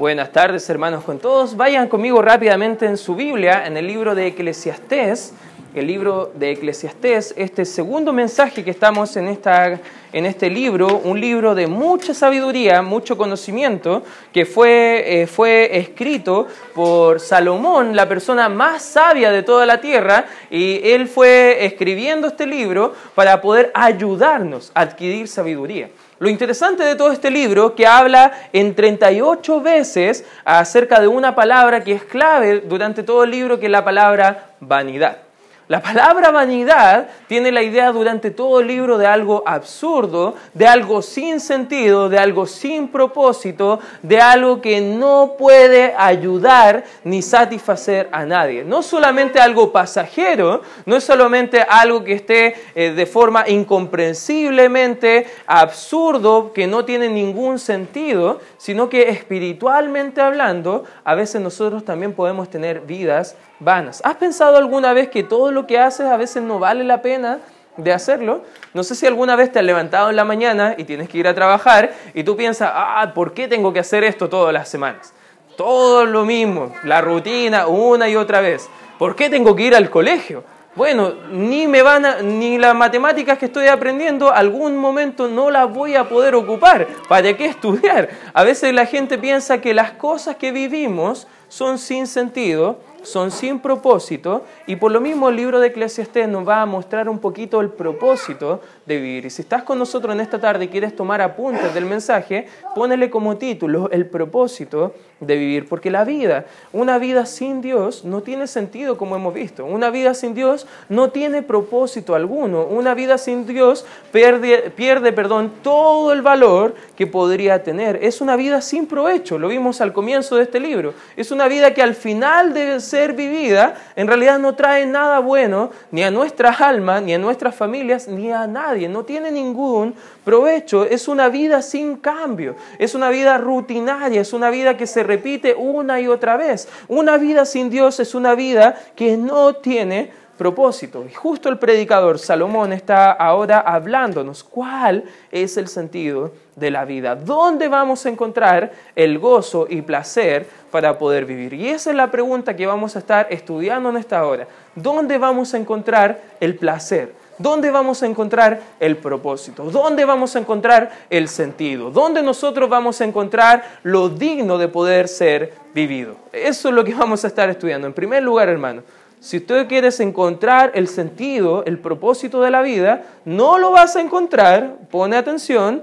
Buenas tardes, hermanos, con todos. Vayan conmigo rápidamente en su Biblia, en el libro de Eclesiastés, el libro de Eclesiastés, este segundo mensaje que estamos en, esta, en este libro, un libro de mucha sabiduría, mucho conocimiento, que fue, eh, fue escrito por Salomón, la persona más sabia de toda la tierra, y él fue escribiendo este libro para poder ayudarnos a adquirir sabiduría. Lo interesante de todo este libro que habla en 38 veces acerca de una palabra que es clave durante todo el libro, que es la palabra vanidad. La palabra vanidad tiene la idea durante todo el libro de algo absurdo, de algo sin sentido, de algo sin propósito, de algo que no puede ayudar ni satisfacer a nadie. No solamente algo pasajero, no es solamente algo que esté eh, de forma incomprensiblemente absurdo, que no tiene ningún sentido, sino que espiritualmente hablando, a veces nosotros también podemos tener vidas vanas. ¿Has pensado alguna vez que todo lo que haces a veces no vale la pena de hacerlo? No sé si alguna vez te has levantado en la mañana y tienes que ir a trabajar y tú piensas, ah, ¿por qué tengo que hacer esto todas las semanas? Todo lo mismo, la rutina una y otra vez. ¿Por qué tengo que ir al colegio? Bueno, ni me van a, ni las matemáticas que estoy aprendiendo, algún momento no las voy a poder ocupar. ¿Para qué estudiar? A veces la gente piensa que las cosas que vivimos son sin sentido son sin propósito y por lo mismo el libro de Eclesiastés nos va a mostrar un poquito el propósito de vivir. Y si estás con nosotros en esta tarde y quieres tomar apuntes del mensaje, ponele como título el propósito de vivir, porque la vida, una vida sin Dios no tiene sentido como hemos visto. Una vida sin Dios no tiene propósito alguno. Una vida sin Dios pierde, pierde perdón, todo el valor que podría tener. Es una vida sin provecho, lo vimos al comienzo de este libro. Es una vida que al final de ser vivida en realidad no trae nada bueno ni a nuestras almas, ni a nuestras familias, ni a nadie. No tiene ningún provecho. Es una vida sin cambio. Es una vida rutinaria. Es una vida que se repite una y otra vez. Una vida sin Dios es una vida que no tiene propósito. Y justo el predicador Salomón está ahora hablándonos cuál es el sentido de la vida, dónde vamos a encontrar el gozo y placer para poder vivir. Y esa es la pregunta que vamos a estar estudiando en esta hora. ¿Dónde vamos a encontrar el placer? ¿Dónde vamos a encontrar el propósito? ¿Dónde vamos a encontrar el sentido? ¿Dónde nosotros vamos a encontrar lo digno de poder ser vivido? Eso es lo que vamos a estar estudiando. En primer lugar, hermano, si usted quieres encontrar el sentido, el propósito de la vida, no lo vas a encontrar, pone atención,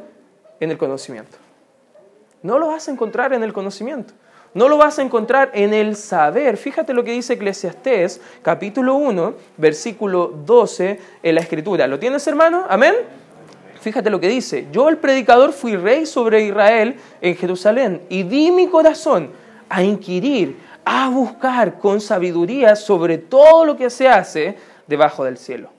en el conocimiento. No lo vas a encontrar en el conocimiento. No lo vas a encontrar en el saber. Fíjate lo que dice Eclesiastés, capítulo 1, versículo 12 en la escritura. ¿Lo tienes, hermano? Amén. Fíjate lo que dice. Yo, el predicador, fui rey sobre Israel en Jerusalén y di mi corazón a inquirir, a buscar con sabiduría sobre todo lo que se hace debajo del cielo.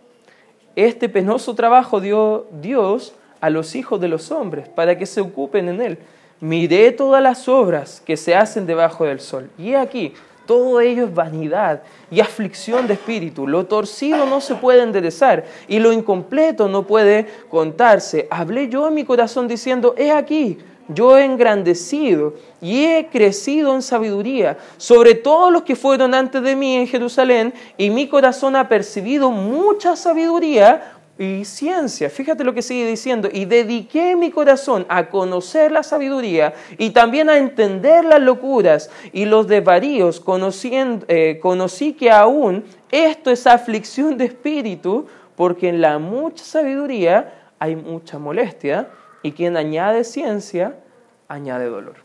Este penoso trabajo dio Dios a los hijos de los hombres para que se ocupen en él miré todas las obras que se hacen debajo del sol. Y he aquí, todo ello es vanidad y aflicción de espíritu. Lo torcido no se puede enderezar y lo incompleto no puede contarse. Hablé yo en mi corazón diciendo, he aquí, yo he engrandecido y he crecido en sabiduría sobre todos los que fueron antes de mí en Jerusalén y mi corazón ha percibido mucha sabiduría y ciencia. Fíjate lo que sigue diciendo. Y dediqué mi corazón a conocer la sabiduría y también a entender las locuras y los desvaríos. Conociendo, eh, conocí que aún esto es aflicción de espíritu, porque en la mucha sabiduría hay mucha molestia y quien añade ciencia añade dolor.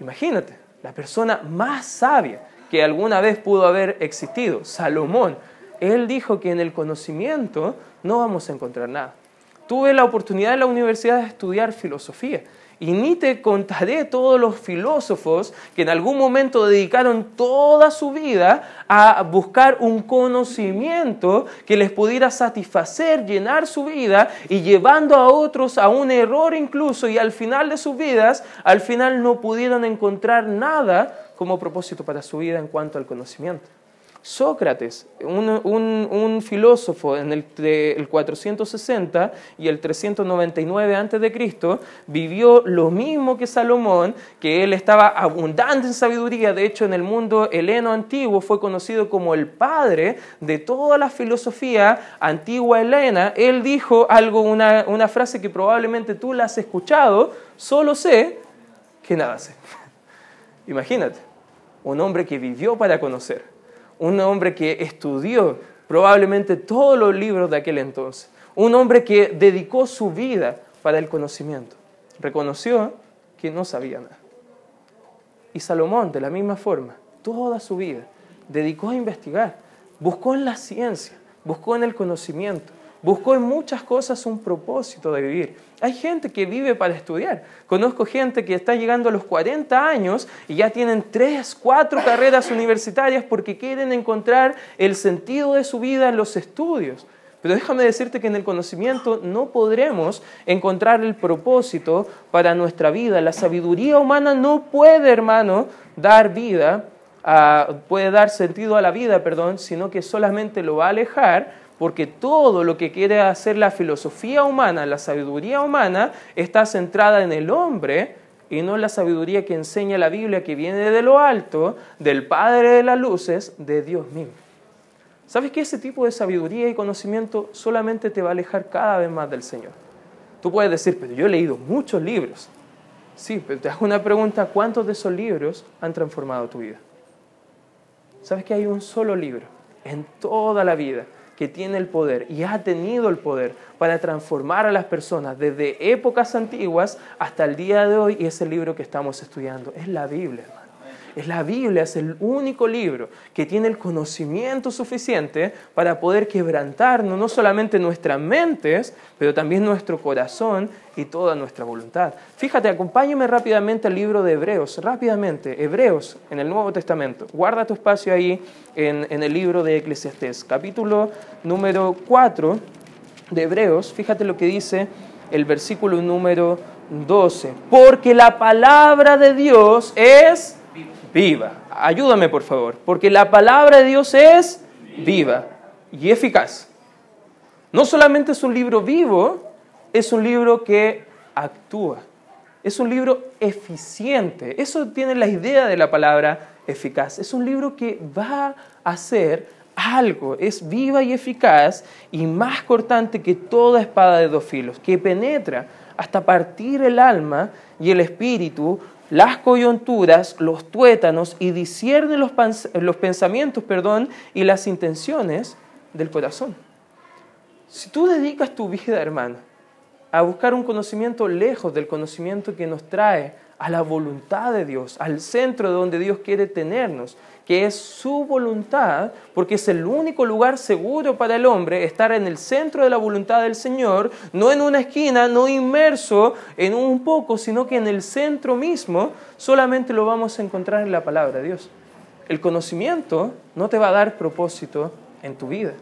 Imagínate, la persona más sabia que alguna vez pudo haber existido, Salomón, él dijo que en el conocimiento no vamos a encontrar nada. Tuve la oportunidad en la universidad de estudiar filosofía y ni te contaré todos los filósofos que en algún momento dedicaron toda su vida a buscar un conocimiento que les pudiera satisfacer, llenar su vida y llevando a otros a un error incluso y al final de sus vidas, al final no pudieron encontrar nada como propósito para su vida en cuanto al conocimiento. Sócrates, un, filósofo en el, el, 460 y el 399 a.C., vivió lo mismo que Salomón, que él estaba abundante en sabiduría. De hecho, en el mundo heleno antiguo fue conocido como el padre de toda la filosofía antigua helena. Él dijo algo, una, una frase que probablemente tú la has escuchado, solo sé que nada sé. Imagínate, un hombre que vivió para conocer un hombre que estudió probablemente todos los libros de aquel entonces, un hombre que dedicó su vida para el conocimiento, reconoció que no sabía nada. Y Salomón, de la misma forma, toda su vida dedicó a investigar, buscó en la ciencia, buscó en el conocimiento, buscó en muchas cosas un propósito de vivir. Hay gente que vive para estudiar. Conozco gente que está llegando a los 40 años y ya tienen tres, cuatro carreras universitarias porque quieren encontrar el sentido de su vida en los estudios. Pero déjame decirte que en el conocimiento no podremos encontrar el propósito para nuestra vida. La sabiduría humana no puede, hermano, dar vida, puede dar sentido a la vida, perdón, sino que solamente lo va a alejar porque todo lo que quiere hacer la filosofía humana, la sabiduría humana, está centrada en el hombre y no en la sabiduría que enseña la Biblia, que viene de lo alto, del Padre de las Luces, de Dios mismo. ¿Sabes que ese tipo de sabiduría y conocimiento solamente te va a alejar cada vez más del Señor? Tú puedes decir, pero yo he leído muchos libros. Sí, pero te hago una pregunta, ¿cuántos de esos libros han transformado tu vida? ¿Sabes que hay un solo libro en toda la vida que tiene el poder y ha tenido el poder para transformar a las personas desde épocas antiguas hasta el día de hoy y es el libro que estamos estudiando. Es la Biblia. Es la Biblia, es el único libro que tiene el conocimiento suficiente para poder quebrantarnos no solamente nuestras mentes, pero también nuestro corazón y toda nuestra voluntad. Fíjate, acompáñame rápidamente al libro de Hebreos, rápidamente, Hebreos en el Nuevo Testamento. Guarda tu espacio ahí en, el libro de Eclesiastés, capítulo número 4 de Hebreos. Fíjate lo que dice el versículo número 12. Porque la palabra de Dios es viva. Ayúdame, por favor, porque la palabra de Dios es viva y eficaz. No solamente es un libro vivo, es un libro que actúa. Es un libro eficiente. Eso tiene la idea de la palabra eficaz. Es un libro que va a hacer algo. Es viva y eficaz y más cortante que toda espada de dos filos, que penetra hasta partir el alma y el espíritu, las coyunturas, los tuétanos y discierne los, los pensamientos perdón, y las intenciones del corazón. Si tú dedicas tu vida, hermano, a buscar un conocimiento lejos del conocimiento que nos trae a la voluntad de Dios, al centro de donde Dios quiere tenernos, que es su voluntad, porque es el único lugar seguro para el hombre estar en el centro de la voluntad del Señor, no en una esquina, no inmerso en un poco, sino que en el centro mismo, solamente lo vamos a encontrar en la palabra de Dios. El conocimiento no te va a dar propósito en tu vida,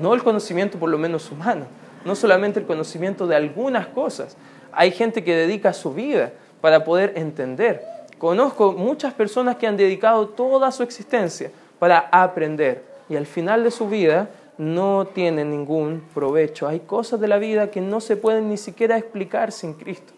no el conocimiento por lo menos humano, no solamente el conocimiento de algunas cosas. Hay gente que dedica su vida para poder entender Conozco muchas personas que han dedicado toda su existencia para aprender y al final de su vida no tienen ningún provecho. Hay cosas de la vida que no se pueden ni siquiera explicar sin Cristo.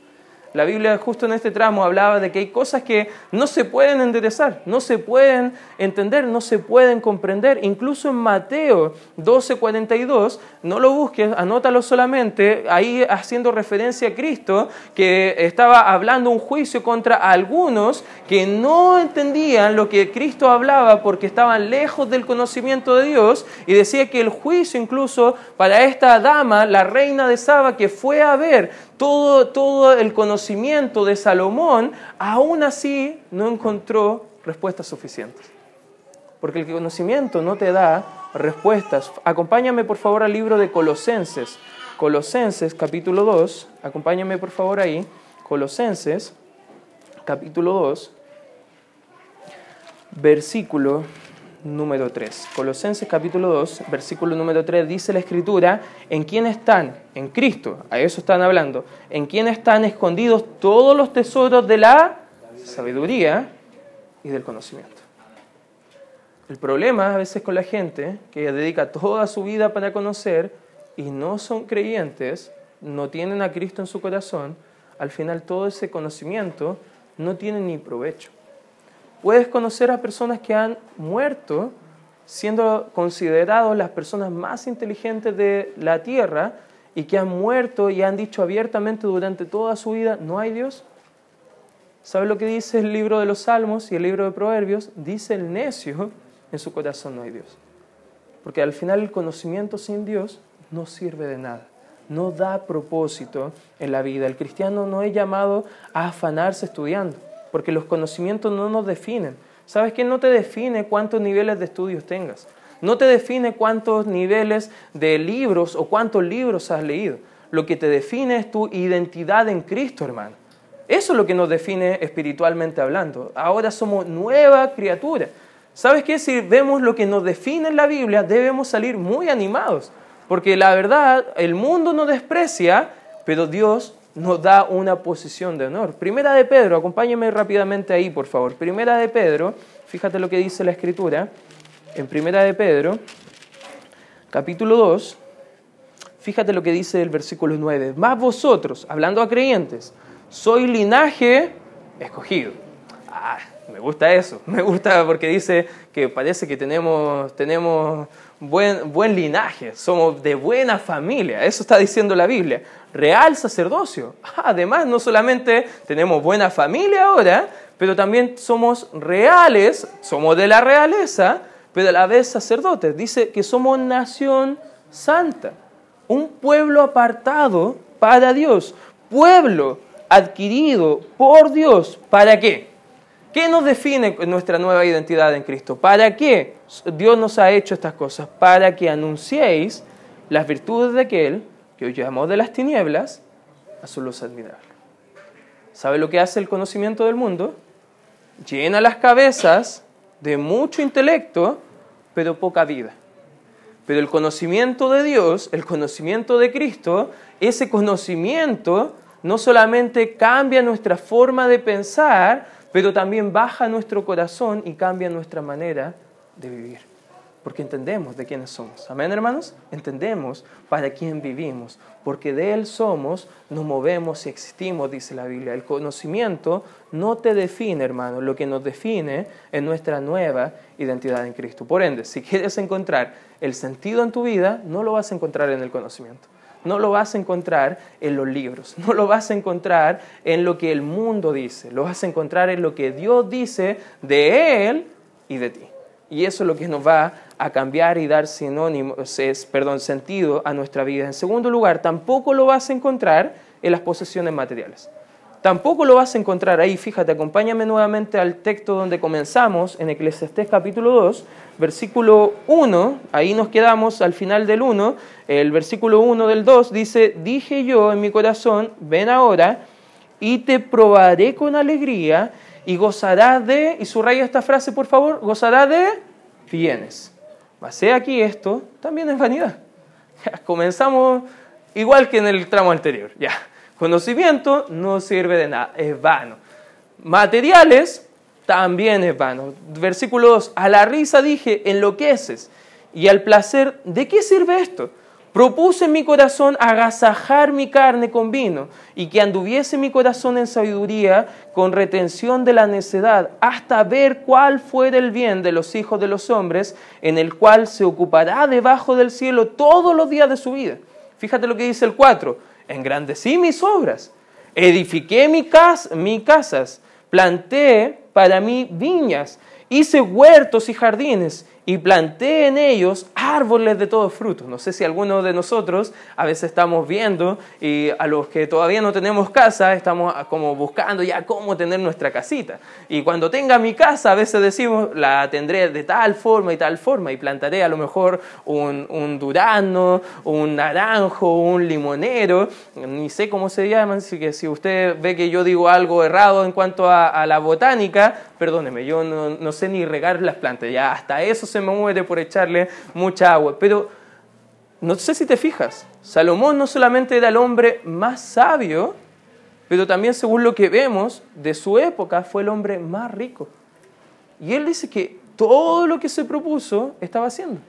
La Biblia justo en este tramo hablaba de que hay cosas que no se pueden enderezar, no se pueden entender, no se pueden comprender. Incluso en Mateo 12:42, no lo busques, anótalo solamente, ahí haciendo referencia a Cristo, que estaba hablando un juicio contra algunos que no entendían lo que Cristo hablaba porque estaban lejos del conocimiento de Dios y decía que el juicio incluso para esta dama, la reina de Saba, que fue a ver todo, el conocimiento de Salomón, aún así no encontró respuestas suficientes. Porque el conocimiento no te da respuestas. Acompáñame por favor al libro de Colosenses. Colosenses capítulo 2. Acompáñame por favor ahí. Colosenses capítulo 2. Versículo número 3. Colosenses capítulo 2, versículo número 3 dice la escritura, ¿en quién están? En Cristo, a eso están hablando. ¿En quién están escondidos todos los tesoros de la sabiduría y del conocimiento? El problema a veces con la gente que dedica toda su vida para conocer y no son creyentes, no tienen a Cristo en su corazón, al final todo ese conocimiento no tiene ni provecho. Puedes conocer a personas que han muerto siendo considerados las personas más inteligentes de la tierra y que han muerto y han dicho abiertamente durante toda su vida, no hay Dios. ¿Sabe lo que dice el libro de los Salmos y el libro de Proverbios? Dice el necio, en su corazón no hay Dios. Porque al final el conocimiento sin Dios no sirve de nada, no da propósito en la vida. El cristiano no es llamado a afanarse estudiando, porque los conocimientos no nos definen. ¿Sabes qué? No te define cuántos niveles de estudios tengas. No te define cuántos niveles de libros o cuántos libros has leído. Lo que te define es tu identidad en Cristo, hermano. Eso es lo que nos define espiritualmente hablando. Ahora somos nueva criatura. ¿Sabes qué? Si vemos lo que nos define en la Biblia, debemos salir muy animados. Porque la verdad, el mundo nos desprecia, pero Dios nos da una posición de honor. Primera de Pedro, acompáñeme rápidamente ahí, por favor. Primera de Pedro, fíjate lo que dice la Escritura. En Primera de Pedro, capítulo 2, fíjate lo que dice el versículo 9. Más vosotros, hablando a creyentes, soy linaje escogido. Ah, me gusta eso, me gusta porque dice que parece que tenemos, tenemos buen, buen linaje, somos de buena familia, eso está diciendo la Biblia. Real sacerdocio. Además, no solamente tenemos buena familia ahora, pero también somos reales, somos de la realeza, pero a la vez sacerdotes. Dice que somos nación santa, un pueblo apartado para Dios, pueblo adquirido por Dios. ¿Para qué? ¿Qué nos define nuestra nueva identidad en Cristo? ¿Para qué Dios nos ha hecho estas cosas? Para que anunciéis las virtudes de aquel que os llamó de las tinieblas a su luz admirable. ¿Sabe lo que hace el conocimiento del mundo? Llena las cabezas de mucho intelecto, pero poca vida. Pero el conocimiento de Dios, el conocimiento de Cristo, ese conocimiento no solamente cambia nuestra forma de pensar, pero también baja nuestro corazón y cambia nuestra manera de vivir. Porque entendemos de quiénes somos. Amén, hermanos. Entendemos para quién vivimos. Porque de Él somos, nos movemos y existimos, dice la Biblia. El conocimiento no te define, hermano. Lo que nos define es nuestra nueva identidad en Cristo. Por ende, si quieres encontrar el sentido en tu vida, no lo vas a encontrar en el conocimiento no lo vas a encontrar en los libros, no lo vas a encontrar en lo que el mundo dice, lo vas a encontrar en lo que Dios dice de Él y de ti. Y eso es lo que nos va a cambiar y dar sinónimos, perdón, sentido a nuestra vida. En segundo lugar, tampoco lo vas a encontrar en las posesiones materiales. Tampoco lo vas a encontrar ahí, fíjate, acompáñame nuevamente al texto donde comenzamos, en Eclesiastés capítulo 2, versículo 1, ahí nos quedamos al final del 1, el versículo 1 del 2 dice, dije yo en mi corazón, ven ahora y te probaré con alegría y gozarás de, y subraya esta frase por favor, gozarás de bienes. Basé aquí esto, también es vanidad. comenzamos igual que en el tramo anterior, ya. Conocimiento no sirve de nada, es vano. Materiales también es vano. Versículo 2, a la risa dije, enloqueces, y al placer, ¿de qué sirve esto? Propuse en mi corazón agasajar mi carne con vino y que anduviese mi corazón en sabiduría con retención de la necedad hasta ver cuál fuera el bien de los hijos de los hombres en el cual se ocupará debajo del cielo todos los días de su vida. Fíjate lo que dice el 4 engrandecí mis obras, edifiqué mi casas, planté para mí viñas, hice huertos y jardines y planté en ellos árboles de todo fruto. No sé si alguno de nosotros a veces estamos viendo y a los que todavía no tenemos casa estamos como buscando ya cómo tener nuestra casita. Y cuando tenga mi casa a veces decimos la tendré de tal forma y tal forma y plantaré a lo mejor un, un durano, un naranjo, un limonero, ni sé cómo se llaman, así que si usted ve que yo digo algo errado en cuanto a, la botánica, perdóneme, yo no, no sé ni regar las plantas, ya hasta eso se muere por echarle mucha agua. Pero no sé si te fijas, Salomón no solamente era el hombre más sabio, pero también según lo que vemos de su época fue el hombre más rico. Y él dice que todo lo que se propuso estaba haciendo.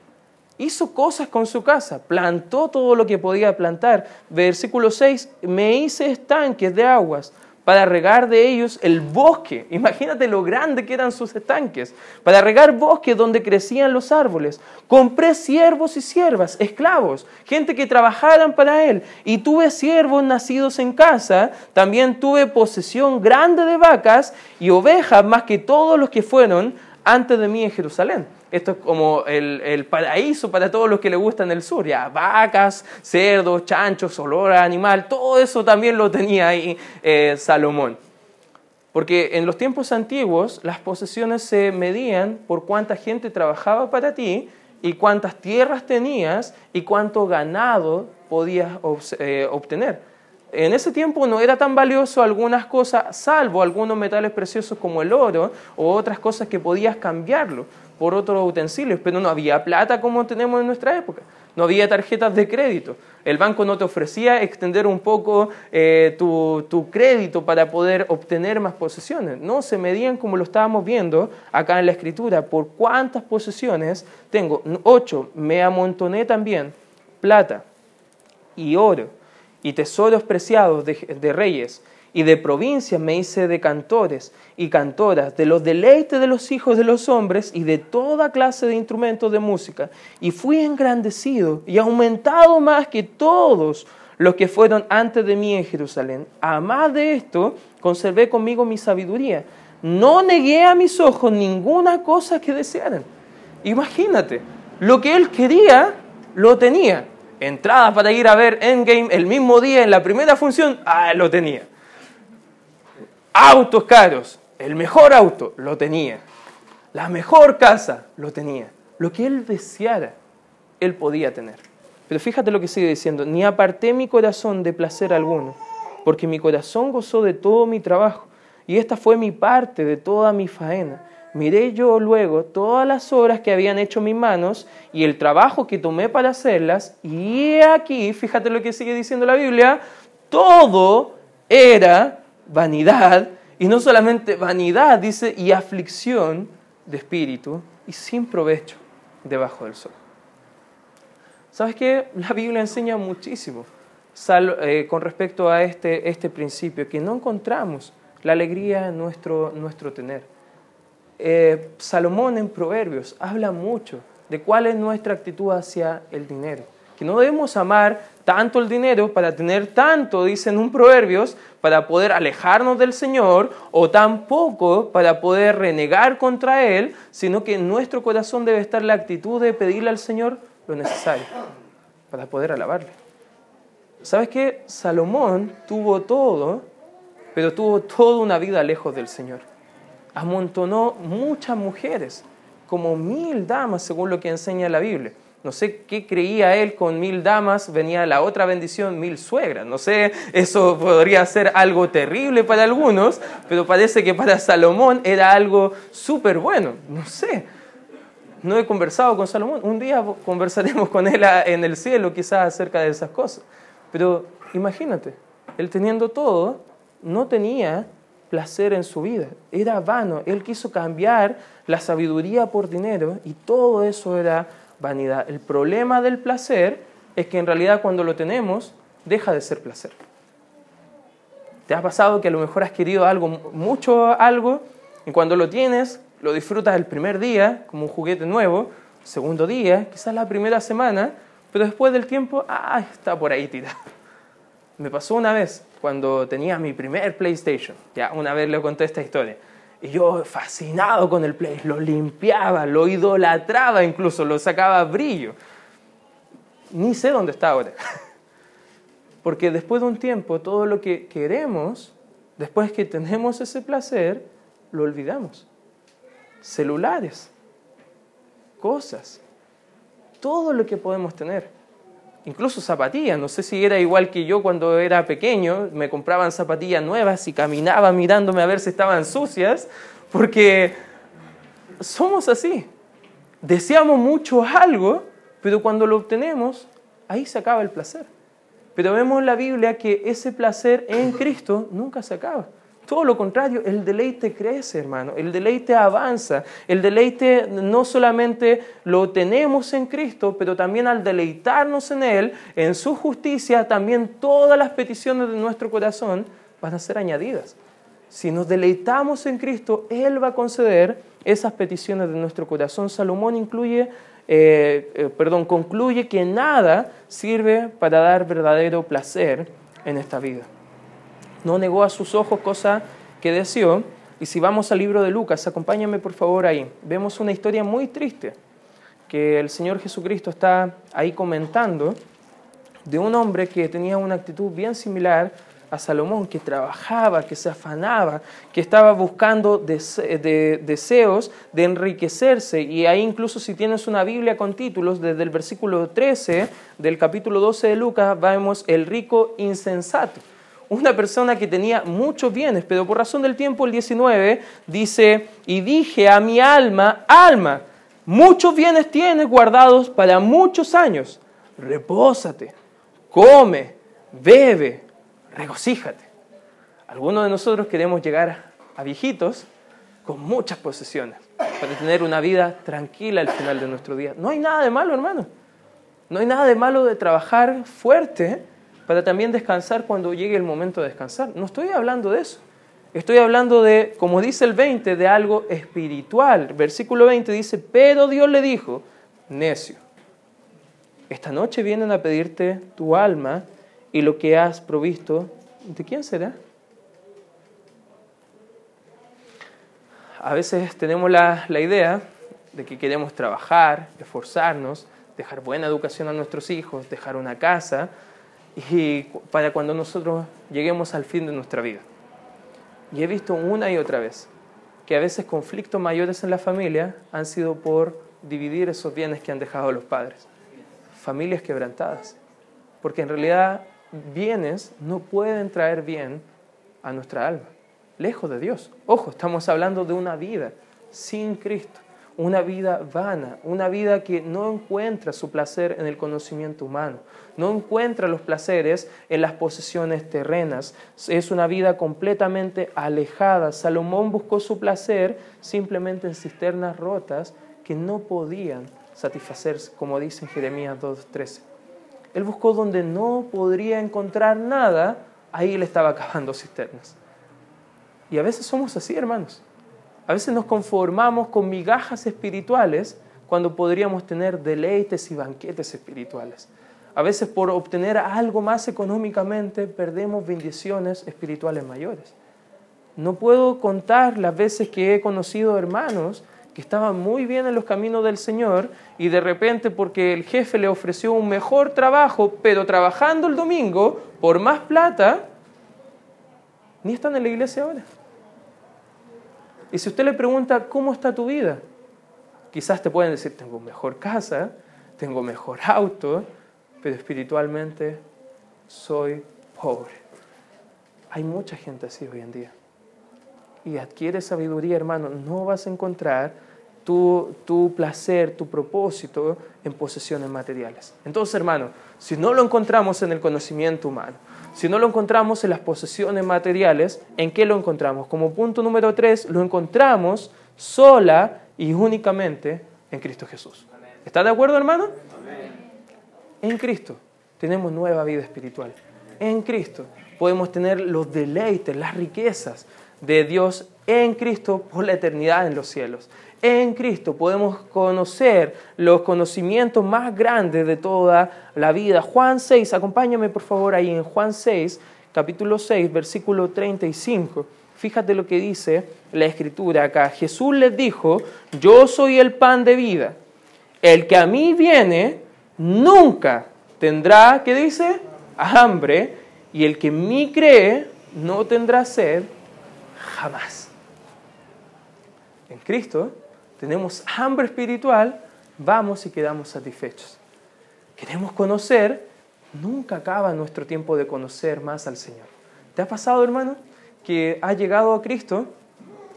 Hizo cosas con su casa, plantó todo lo que podía plantar. Versículo 6, me hice estanques de aguas para regar de ellos el bosque. Imagínate lo grande que eran sus estanques. Para regar bosque donde crecían los árboles. Compré siervos y siervas, esclavos, gente que trabajaran para él. Y tuve siervos nacidos en casa. También tuve posesión grande de vacas y ovejas más que todos los que fueron antes de mí en Jerusalén. Esto es como el, paraíso para todos los que le gustan el sur. Ya, vacas, cerdos, chanchos, olor animal, todo eso también lo tenía ahí eh, Salomón. Porque en los tiempos antiguos las posesiones se medían por cuánta gente trabajaba para ti y cuántas tierras tenías y cuánto ganado podías eh, obtener. En ese tiempo no era tan valioso algunas cosas, salvo algunos metales preciosos como el oro o otras cosas que podías cambiarlo por otros utensilios, pero no había plata como tenemos en nuestra época. No había tarjetas de crédito. El banco no te ofrecía extender un poco eh, tu, tu, crédito para poder obtener más posesiones. No, se medían como lo estábamos viendo acá en la escritura. ¿Por cuántas posesiones tengo? Ocho. Me amontoné también plata y oro y tesoros preciados de reyes y de provincias me hice de cantores y cantoras, de los deleites de los hijos de los hombres y de toda clase de instrumentos de música. Y fui engrandecido y aumentado más que todos los que fueron antes de mí en Jerusalén. A más de esto, conservé conmigo mi sabiduría. No negué a mis ojos ninguna cosa que desearan. Imagínate, lo que él quería, lo tenía. Entrada para ir a ver Endgame el mismo día en la primera función, ah, lo tenía autos caros, el mejor auto, lo tenía. La mejor casa, lo tenía. Lo que él deseara, él podía tener. Pero fíjate lo que sigue diciendo, ni aparté mi corazón de placer alguno, porque mi corazón gozó de todo mi trabajo, y esta fue mi parte de toda mi faena. Miré yo luego todas las obras que habían hecho mis manos y el trabajo que tomé para hacerlas, y aquí, fíjate lo que sigue diciendo la Biblia, todo era vanidad, y no solamente vanidad, dice, y aflicción de espíritu y sin provecho debajo del sol. ¿Sabes qué? La Biblia enseña muchísimo eh, con respecto a este, este principio, que no encontramos la alegría en nuestro, nuestro tener. Eh, Salomón en Proverbios habla mucho de cuál es nuestra actitud hacia el dinero que no debemos amar tanto el dinero para tener tanto, dicen un proverbios, para poder alejarnos del Señor, o tampoco para poder renegar contra Él, sino que en nuestro corazón debe estar la actitud de pedirle al Señor lo necesario para poder alabarle. ¿Sabes qué? Salomón tuvo todo, pero tuvo toda una vida lejos del Señor. Amontonó muchas mujeres, como mil damas, según lo que enseña la Biblia. No sé qué creía él con mil damas, venía la otra bendición, mil suegras. No sé, eso podría ser algo terrible para algunos, pero parece que para Salomón era algo súper bueno. No sé, no he conversado con Salomón. Un día conversaremos con él en el cielo quizás acerca de esas cosas. Pero imagínate, él teniendo todo, no tenía placer en su vida. Era vano. Él quiso cambiar la sabiduría por dinero y todo eso era vanidad. El problema del placer es que en realidad cuando lo tenemos, deja de ser placer. ¿Te ha pasado que a lo mejor has querido algo, mucho algo, y cuando lo tienes, lo disfrutas el primer día como un juguete nuevo, segundo día, quizás la primera semana, pero después del tiempo, ah, está por ahí tirado. Me pasó una vez cuando tenía mi primer PlayStation, ya una vez le conté esta historia. Y yo fascinado con el Play, lo limpiaba, lo idolatraba incluso, lo sacaba brillo. Ni sé dónde está ahora. Porque después de un tiempo, todo lo que queremos, después que tenemos ese placer, lo olvidamos. Celulares, cosas, todo lo que podemos tener incluso zapatillas. No sé si era igual que yo cuando era pequeño, me compraban zapatillas nuevas y caminaba mirándome a ver si estaban sucias, porque somos así. Deseamos mucho algo, pero cuando lo obtenemos, ahí se acaba el placer. Pero vemos en la Biblia que ese placer en Cristo nunca se acaba, Todo lo contrario, el deleite crece, hermano, el deleite avanza. El deleite no solamente lo tenemos en Cristo, pero también al deleitarnos en Él, en su justicia, también todas las peticiones de nuestro corazón van a ser añadidas. Si nos deleitamos en Cristo, Él va a conceder esas peticiones de nuestro corazón. Salomón incluye, eh, eh, perdón, concluye que nada sirve para dar verdadero placer en esta vida no negó a sus ojos cosa que deseó. Y si vamos al libro de Lucas, acompáñame por favor ahí. Vemos una historia muy triste que el Señor Jesucristo está ahí comentando de un hombre que tenía una actitud bien similar a Salomón, que trabajaba, que se afanaba, que estaba buscando deseos de enriquecerse. Y ahí incluso si tienes una Biblia con títulos, desde el versículo 13 del capítulo 12 de Lucas, vemos el rico insensato una persona que tenía muchos bienes, pero por razón del tiempo el 19 dice, y dije a mi alma, alma, muchos bienes tienes guardados para muchos años, repósate, come, bebe, regocíjate. Algunos de nosotros queremos llegar a viejitos con muchas posesiones para tener una vida tranquila al final de nuestro día. No hay nada de malo, hermano. No hay nada de malo de trabajar fuerte para también descansar cuando llegue el momento de descansar. No estoy hablando de eso. Estoy hablando de, como dice el 20, de algo espiritual. Versículo 20 dice, pero Dios le dijo, necio, esta noche vienen a pedirte tu alma y lo que has provisto, ¿de quién será? A veces tenemos la, la idea de que queremos trabajar, esforzarnos, dejar buena educación a nuestros hijos, dejar una casa, y para cuando nosotros lleguemos al fin de nuestra vida. Y he visto una y otra vez que a veces conflictos mayores en la familia han sido por dividir esos bienes que han dejado los padres. Familias quebrantadas. Porque en realidad bienes no pueden traer bien a nuestra alma, lejos de Dios. Ojo, estamos hablando de una vida sin Cristo una vida vana, una vida que no encuentra su placer en el conocimiento humano, no encuentra los placeres en las posesiones terrenas, es una vida completamente alejada. Salomón buscó su placer simplemente en cisternas rotas que no podían satisfacerse, como dice en Jeremías 2.13. Él buscó donde no podría encontrar nada, ahí le estaba acabando cisternas. Y a veces somos así, hermanos. A veces nos conformamos con migajas espirituales cuando podríamos tener deleites y banquetes espirituales. A veces por obtener algo más económicamente perdemos bendiciones espirituales mayores. No puedo contar las veces que he conocido hermanos que estaban muy bien en los caminos del Señor y de repente porque el jefe le ofreció un mejor trabajo, pero trabajando el domingo por más plata, ni están en la iglesia ahora. Y si usted le pregunta, ¿cómo está tu vida? Quizás te pueden decir, tengo mejor casa, tengo mejor auto, pero espiritualmente soy pobre. Hay mucha gente así hoy en día. Y adquiere sabiduría, hermano. No vas a encontrar tu, tu placer, tu propósito en posesiones materiales. Entonces, hermano, si no lo encontramos en el conocimiento humano, si no lo encontramos en las posesiones materiales, ¿en qué lo encontramos? Como punto número tres, lo encontramos sola y únicamente en Cristo Jesús. ¿Está de acuerdo, hermano? En Cristo tenemos nueva vida espiritual. En Cristo podemos tener los deleites, las riquezas de Dios en Cristo por la eternidad en los cielos en Cristo podemos conocer los conocimientos más grandes de toda la vida. Juan 6, acompáñame por favor ahí en Juan 6, capítulo 6, versículo 35. Fíjate lo que dice la escritura acá. Jesús les dijo, yo soy el pan de vida. El que a mí viene nunca tendrá, ¿qué dice? Hambre. Y el que en mí cree no tendrá sed jamás. En Cristo tenemos hambre espiritual, vamos y quedamos satisfechos. Queremos conocer, nunca acaba nuestro tiempo de conocer más al Señor. ¿Te ha pasado, hermano, que has llegado a Cristo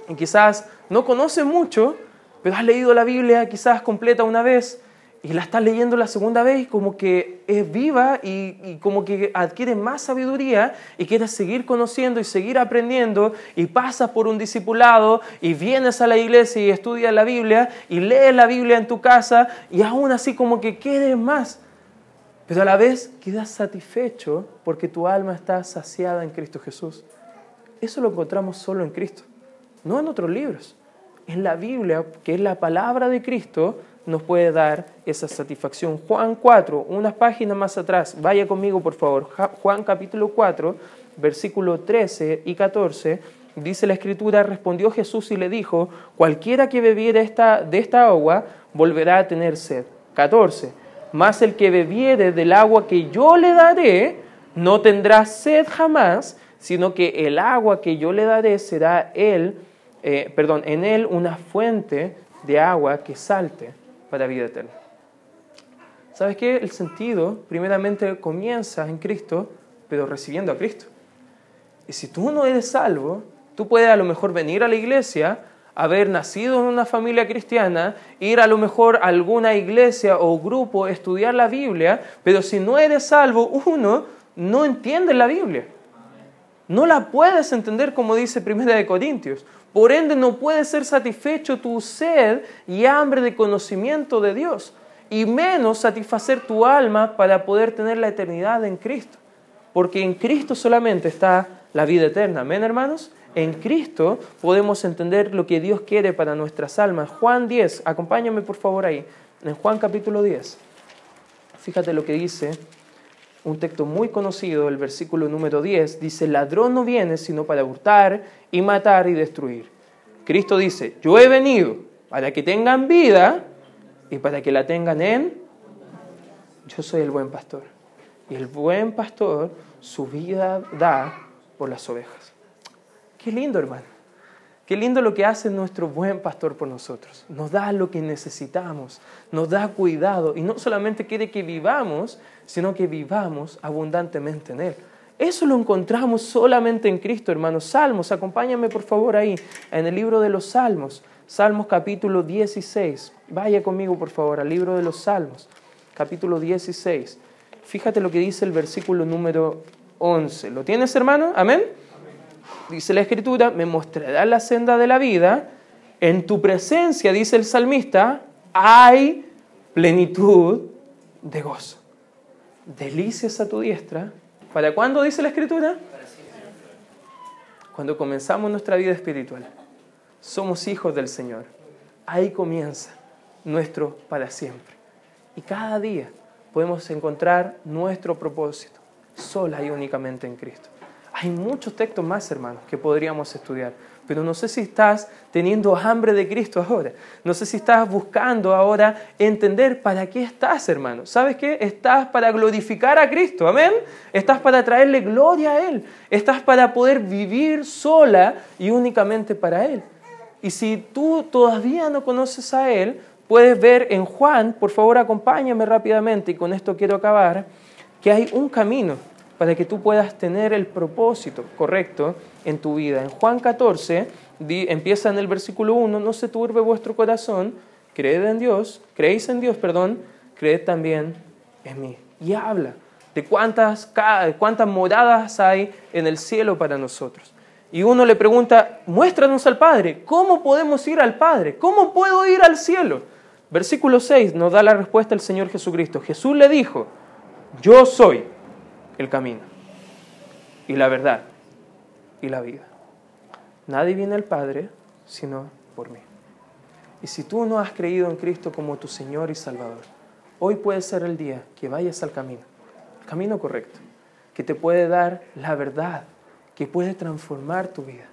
y quizás no conoces mucho, pero has leído la Biblia quizás completa una vez y la estás leyendo la segunda vez como que es viva y, como que adquiere más sabiduría y quieres seguir conociendo y seguir aprendiendo y pasas por un discipulado y vienes a la iglesia y estudias la Biblia y lees la Biblia en tu casa y aún así como que quieres más. Pero a la vez quedas satisfecho porque tu alma está saciada en Cristo Jesús. Eso lo encontramos solo en Cristo, no en otros libros. En la Biblia, que es la palabra de Cristo, nos puede dar esa satisfacción. Juan 4, unas páginas más atrás, vaya conmigo por favor. Juan capítulo 4, versículo 13 y 14, dice la escritura, respondió Jesús y le dijo, cualquiera que bebiere esta, de esta agua volverá a tener sed. 14, mas el que bebiere del agua que yo le daré, no tendrá sed jamás, sino que el agua que yo le daré será él, eh, perdón, en él una fuente de agua que salte para vida eterna. ¿Sabes qué? El sentido primeramente comienza en Cristo, pero recibiendo a Cristo. Y si tú no eres salvo, tú puedes a lo mejor venir a la iglesia, haber nacido en una familia cristiana, ir a lo mejor a alguna iglesia o grupo, estudiar la Biblia, pero si no eres salvo, uno no entiende la Biblia. No la puedes entender como dice Primera de Corintios. Por ende, no puede ser satisfecho tu sed y hambre de conocimiento de Dios, y menos satisfacer tu alma para poder tener la eternidad en Cristo. Porque en Cristo solamente está la vida eterna. Amén, hermanos. En Cristo podemos entender lo que Dios quiere para nuestras almas. Juan 10, acompáñame por favor ahí. En Juan capítulo 10. Fíjate lo que dice un texto muy conocido, el versículo número 10, dice, ladrón no viene sino para hurtar y matar y destruir. Cristo dice, yo he venido para que tengan vida y para que la tengan en... Yo soy el buen pastor. Y el buen pastor su vida da por las ovejas. Qué lindo, hermano. Qué lindo lo que hace nuestro buen pastor por nosotros. Nos da lo que necesitamos, nos da cuidado y no solamente quiere que vivamos, sino que vivamos abundantemente en Él. Eso lo encontramos solamente en Cristo, hermanos. Salmos, acompáñame por favor ahí, en el libro de los Salmos, Salmos capítulo 16. Vaya conmigo por favor al libro de los Salmos, capítulo 16. Fíjate lo que dice el versículo número 11. ¿Lo tienes, hermano? Amén dice la escritura, me mostrará la senda de la vida, en tu presencia, dice el salmista, hay plenitud de gozo. Delicias a tu diestra. ¿Para cuándo dice la escritura? Cuando comenzamos nuestra vida espiritual. Somos hijos del Señor. Ahí comienza nuestro para siempre. Y cada día podemos encontrar nuestro propósito, sola y únicamente en Cristo. Hay muchos textos más, hermanos, que podríamos estudiar. Pero no sé si estás teniendo hambre de Cristo ahora. No sé si estás buscando ahora entender para qué estás, hermano. ¿Sabes qué? Estás para glorificar a Cristo. Amén. Estás para traerle gloria a Él. Estás para poder vivir sola y únicamente para Él. Y si tú todavía no conoces a Él, puedes ver en Juan, por favor acompáñame rápidamente y con esto quiero acabar, que hay un camino para que tú puedas tener el propósito correcto en tu vida. En Juan 14 empieza en el versículo 1, no se turbe vuestro corazón, creed en Dios, creéis en Dios, perdón, creed también en mí. Y habla de cuántas, cuántas moradas hay en el cielo para nosotros. Y uno le pregunta, muéstranos al Padre, ¿cómo podemos ir al Padre? ¿Cómo puedo ir al cielo? Versículo 6 nos da la respuesta el Señor Jesucristo. Jesús le dijo, yo soy el camino y la verdad y la vida. Nadie viene al Padre sino por mí. Y si tú no has creído en Cristo como tu Señor y Salvador, hoy puede ser el día que vayas al camino, el camino correcto, que te puede dar la verdad, que puede transformar tu vida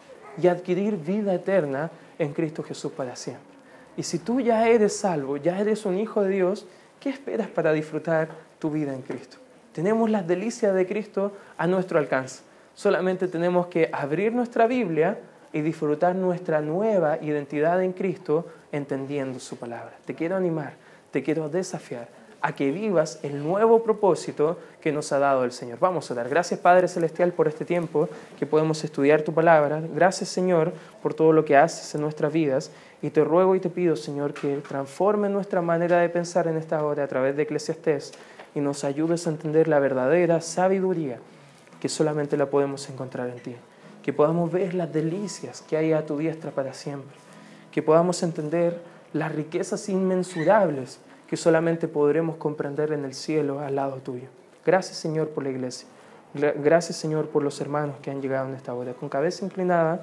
y adquirir vida eterna en Cristo Jesús para siempre. Y si tú ya eres salvo, ya eres un hijo de Dios, ¿qué esperas para disfrutar tu vida en Cristo? Tenemos las delicias de Cristo a nuestro alcance. Solamente tenemos que abrir nuestra Biblia y disfrutar nuestra nueva identidad en Cristo entendiendo su palabra. Te quiero animar, te quiero desafiar a que vivas el nuevo propósito que nos ha dado el Señor. Vamos a dar gracias Padre Celestial por este tiempo que podemos estudiar tu palabra. Gracias Señor por todo lo que haces en nuestras vidas. Y te ruego y te pido Señor que transforme nuestra manera de pensar en esta hora a través de Eclesiastés y nos ayudes a entender la verdadera sabiduría que solamente la podemos encontrar en ti. Que podamos ver las delicias que hay a tu diestra para siempre. Que podamos entender las riquezas inmensurables que solamente podremos comprender en el cielo al lado tuyo. Gracias Señor por la iglesia. Gracias Señor por los hermanos que han llegado en esta hora. Con cabeza inclinada.